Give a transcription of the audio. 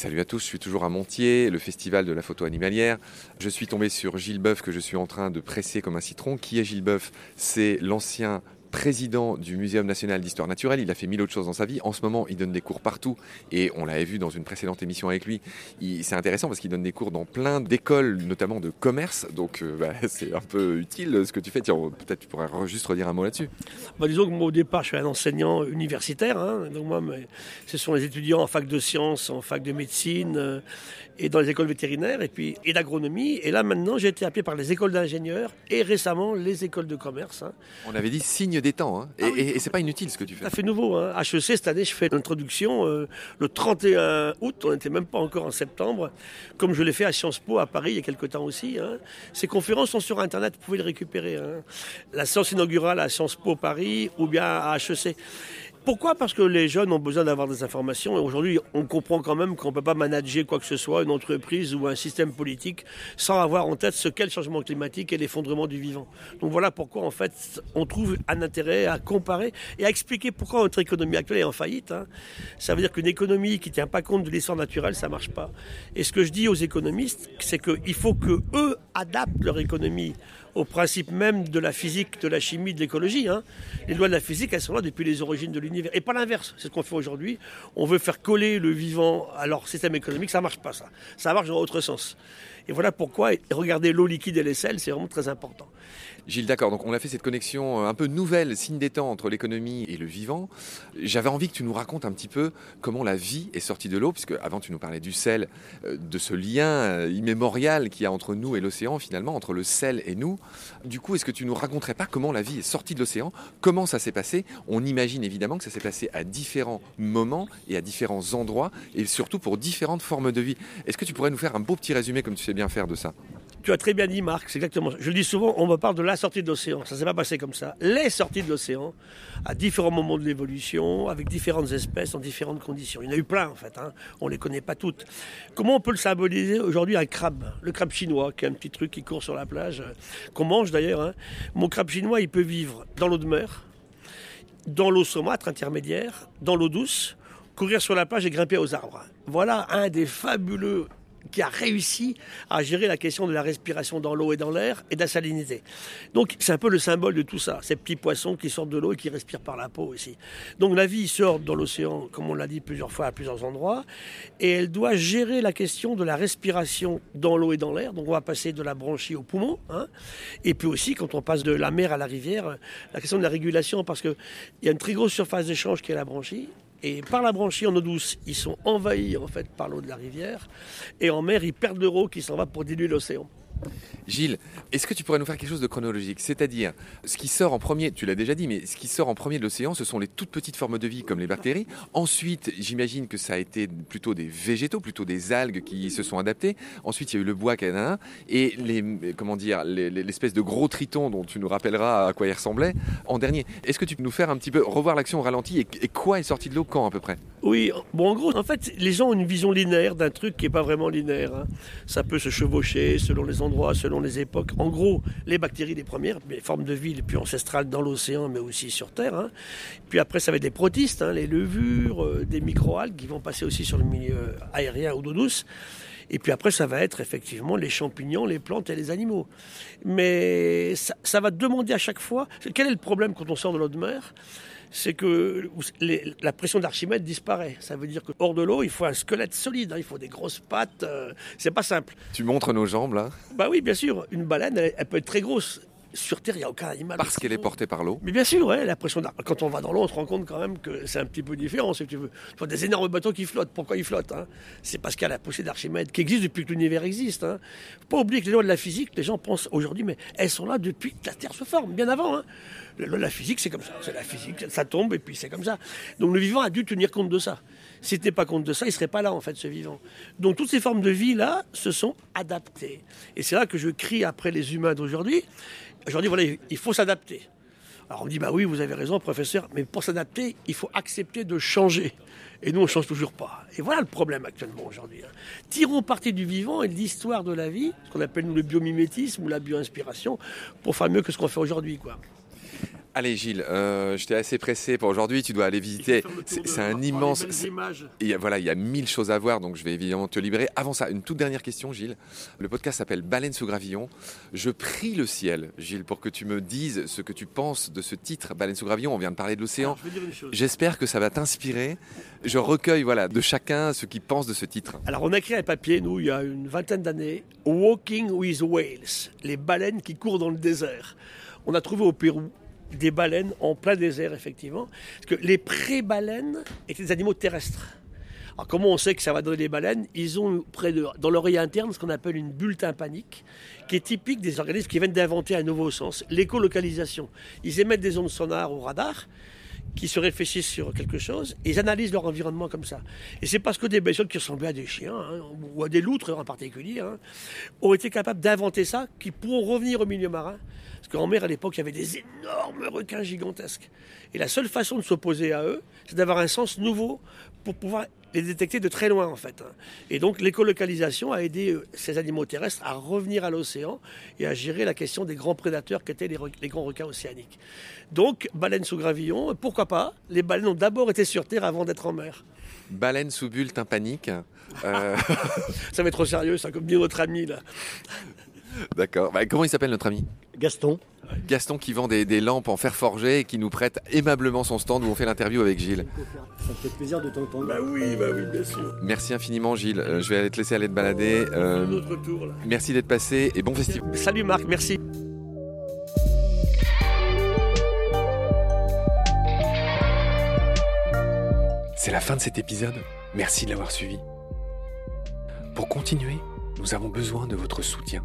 Salut à tous, je suis toujours à Montier, le festival de la photo animalière. Je suis tombé sur Gilles Boeuf que je suis en train de presser comme un citron. Qui est Gilles Boeuf? C'est l'ancien président du Muséum national d'histoire naturelle. Il a fait mille autres choses dans sa vie. En ce moment, il donne des cours partout. Et on l'avait vu dans une précédente émission avec lui. C'est intéressant parce qu'il donne des cours dans plein d'écoles, notamment de commerce. Donc euh, bah, c'est un peu utile ce que tu fais. Peut-être tu pourrais juste redire un mot là-dessus. Bah, disons que moi, au départ, je suis un enseignant universitaire. Hein. donc moi, ce sont les étudiants en fac de sciences, en fac de médecine euh, et dans les écoles vétérinaires et puis et d'agronomie. Et là, maintenant, j'ai été appelé par les écoles d'ingénieurs et récemment les écoles de commerce. Hein. On avait dit signe des temps. Hein. Et, ah et, c'est pas inutile ce que tu fais. Ça fait nouveau. Hein. HEC, cette année, je fais l'introduction euh, le 31 août. On n'était même pas encore en septembre. Comme je l'ai fait à Sciences Po à Paris il y a quelques temps aussi. Hein. Ces conférences sont sur Internet, vous pouvez les récupérer. La séance inaugurale à Sciences Po Paris ou bien à HEC. Pourquoi? Parce que les jeunes ont besoin d'avoir des informations et aujourd'hui on comprend quand même qu'on ne peut pas manager quoi que ce soit, une entreprise ou un système politique sans avoir en tête ce qu'est le changement climatique et l'effondrement du vivant. Donc voilà pourquoi en fait on trouve un intérêt à comparer et à expliquer pourquoi notre économie actuelle est en faillite. Hein. Ça veut dire qu'une économie qui ne tient pas compte de l'histoire naturelle, ça ne marche pas. Et ce que je dis aux économistes, c'est qu'il faut que eux adaptent leur économie au principe même de la physique, de la chimie, de l'écologie. Hein. Les lois de la physique, elles sont là depuis les origines de l'univers. Et pas l'inverse, c'est ce qu'on fait aujourd'hui. On veut faire coller le vivant à leur système économique, ça ne marche pas ça. Ça marche dans l'autre sens. Et voilà pourquoi regarder l'eau liquide et les sels, c'est vraiment très important. Gilles, d'accord. Donc on a fait cette connexion euh, un peu nouvelle, signe des temps entre l'économie et le vivant. J'avais envie que tu nous racontes un petit peu comment la vie est sortie de l'eau, puisque avant tu nous parlais du sel, euh, de ce lien euh, immémorial qu'il y a entre nous et l'océan finalement, entre le sel et nous. Du coup, est-ce que tu nous raconterais pas comment la vie est sortie de l'océan, comment ça s'est passé? On imagine évidemment que ça s'est passé à différents moments et à différents endroits, et surtout pour différentes formes de vie. Est-ce que tu pourrais nous faire un beau petit résumé comme tu sais bien faire de ça? Tu as très bien dit, Marc, c'est exactement ça. Je le dis souvent, on me parle de la sortie de l'océan. Ça s'est pas passé comme ça. Les sorties de l'océan, à différents moments de l'évolution, avec différentes espèces, en différentes conditions. Il y en a eu plein, en fait. Hein. On ne les connaît pas toutes. Comment on peut le symboliser aujourd'hui Un crabe? Le crabe chinois, qui est un petit truc qui court sur la plage, euh, qu'on mange d'ailleurs. Hein. Mon crabe chinois, il peut vivre dans l'eau de mer, dans l'eau saumâtre intermédiaire, dans l'eau douce, courir sur la plage et grimper aux arbres. Voilà un des fabuleux qui a réussi à gérer la question de la respiration dans l'eau et dans l'air et de la salinité. Donc c'est un peu le symbole de tout ça, ces petits poissons qui sortent de l'eau et qui respirent par la peau ici. Donc la vie sort dans l'océan, comme on l'a dit plusieurs fois à plusieurs endroits, et elle doit gérer la question de la respiration dans l'eau et dans l'air. Donc on va passer de la branchie au poumon, hein. et puis aussi quand on passe de la mer à la rivière, la question de la régulation, parce qu'il y a une très grosse surface d'échange qui est la branchie, et par la branchie en eau douce, ils sont envahis en fait par l'eau de la rivière. Et en mer, ils perdent l'eau qui s'en va pour diluer l'océan. Gilles, est-ce que tu pourrais nous faire quelque chose de chronologique? C'est-à-dire, ce qui sort en premier, tu l'as déjà dit, mais ce qui sort en premier de l'océan, ce sont les toutes petites formes de vie comme les bactéries. Ensuite, j'imagine que ça a été plutôt des végétaux, plutôt des algues qui se sont adaptées. Ensuite, il y a eu le bois canadien et comment dire, l'espèce de gros triton dont tu nous rappelleras à quoi il ressemblait en dernier. Est-ce que tu peux nous faire un petit peu revoir l'action au ralenti et, quoi est sorti de l'eau quand à peu près? Oui, bon, en gros, en fait, les gens ont une vision linéaire d'un truc qui n'est pas vraiment linéaire. Hein. Ça peut se chevaucher selon les endroits, selon les époques. En gros, les bactéries les premières, les formes de vie les plus ancestrales dans l'océan, mais aussi sur Terre. Hein. Puis après, ça va être des protistes, hein, les levures, euh, des microalgues qui vont passer aussi sur le milieu aérien ou d'eau douce. Et puis après, ça va être effectivement les champignons, les plantes et les animaux. Mais ça, ça va demander à chaque fois. Quel est le problème quand on sort de l'eau de mer? C'est que la pression d'Archimède disparaît. Ça veut dire que hors de l'eau, il faut un squelette solide, hein. il faut des grosses pattes. Euh, c'est pas simple. Tu montres nos jambes là? Bah oui, bien sûr. Une baleine, elle peut être très grosse sur Terre, il n'y a aucun animal. Parce qu'elle est portée par l'eau Mais bien sûr, ouais, la pression quand on va dans l'eau, on se rend compte quand même que c'est un petit peu différent, si tu veux. Tu vois des énormes bateaux qui flottent. Pourquoi ils flottent hein? C'est parce qu'il y a la poussée d'Archimède qui existe depuis que l'univers existe. Hein. Faut pas oublier que les lois de la physique, les gens pensent aujourd'hui, mais elles sont là depuis que la Terre se forme, bien avant. Hein. La physique, c'est comme ça. C'est la physique, ça tombe et puis c'est comme ça. Donc le vivant a dû tenir compte de ça. S'il n'était pas compte de ça, il ne serait pas là, en fait, ce vivant. Donc toutes ces formes de vie-là se sont adaptées. Et c'est là que je crie après les humains d'aujourd'hui. Aujourd'hui, voilà, il faut s'adapter. Alors on me dit, bah oui, vous avez raison, professeur, mais pour s'adapter, il faut accepter de changer. Et nous, on ne change toujours pas. Et voilà le problème actuellement aujourd'hui. Hein. Tirons parti du vivant et de l'histoire de la vie, ce qu'on appelle nous le biomimétisme ou la bioinspiration, pour faire mieux que ce qu'on fait aujourd'hui. quoi. Allez Gilles, euh, je t'ai assez pressé pour aujourd'hui, tu dois aller visiter. C'est un immense... Il y a, voilà, il y a mille choses à voir, donc je vais évidemment te libérer. Avant ça, une toute dernière question Gilles. Le podcast s'appelle Baleine sous gravillon. Je prie le ciel, Gilles, pour que tu me dises ce que tu penses de ce titre, Baleine sous gravillon. On vient de parler de l'océan. J'espère que ça va t'inspirer. Je recueille voilà, de chacun ce qu'il pense de ce titre. Alors on a écrit un papier, nous, il y a une vingtaine d'années, Walking with Whales, les baleines qui courent dans le désert. On a trouvé au Pérou des baleines en plein désert, effectivement. Parce que les pré-baleines étaient des animaux terrestres. Alors comment on sait que ça va donner des baleines? Ils ont près de, dans l'oreille interne ce qu'on appelle une bulle tympanique, qui est typique des organismes qui viennent d'inventer un nouveau sens, l'écolocalisation. Ils émettent des ondes sonores au radar, qui se réfléchissent sur quelque chose et ils analysent leur environnement comme ça. Et c'est parce que des bestioles qui ressemblaient à des chiens, hein, ou à des loutres en particulier, hein, ont été capables d'inventer ça, qui pourront revenir au milieu marin. Parce qu'en mer, à l'époque, il y avait des énormes requins gigantesques. Et la seule façon de s'opposer à eux, c'est d'avoir un sens nouveau pour pouvoir les détecter de très loin en fait. Hein. Et donc l'écolocalisation a aidé euh, ces animaux terrestres à revenir à l'océan et à gérer la question des grands prédateurs qu'étaient les, les, grands requins océaniques. Donc baleines sous gravillon, pourquoi pas? Les baleines ont d'abord été sur Terre avant d'être en mer. Baleine sous bulle tympanique. Euh... ça va être trop sérieux, ça, comme dit notre ami là. D'accord. Bah, comment il s'appelle notre ami? Gaston. Gaston qui vend des, lampes en fer forgé et qui nous prête aimablement son stand où on fait l'interview avec Gilles. Ça me fait plaisir de t'entendre. Bah oui, bah oui, bien sûr. Merci infiniment Gilles. Euh, je vais aller te laisser aller te balader. Euh, Notre tour, là. Merci d'être passé et bon festival. Salut Marc, merci. C'est la fin de cet épisode. Merci de l'avoir suivi. Pour continuer, nous avons besoin de votre soutien.